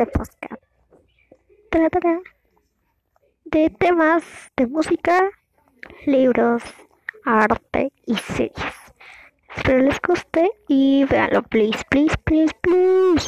este podcast. Tratará de temas de música, libros, arte y series. Espero les guste y véanlo, please, please, please, please.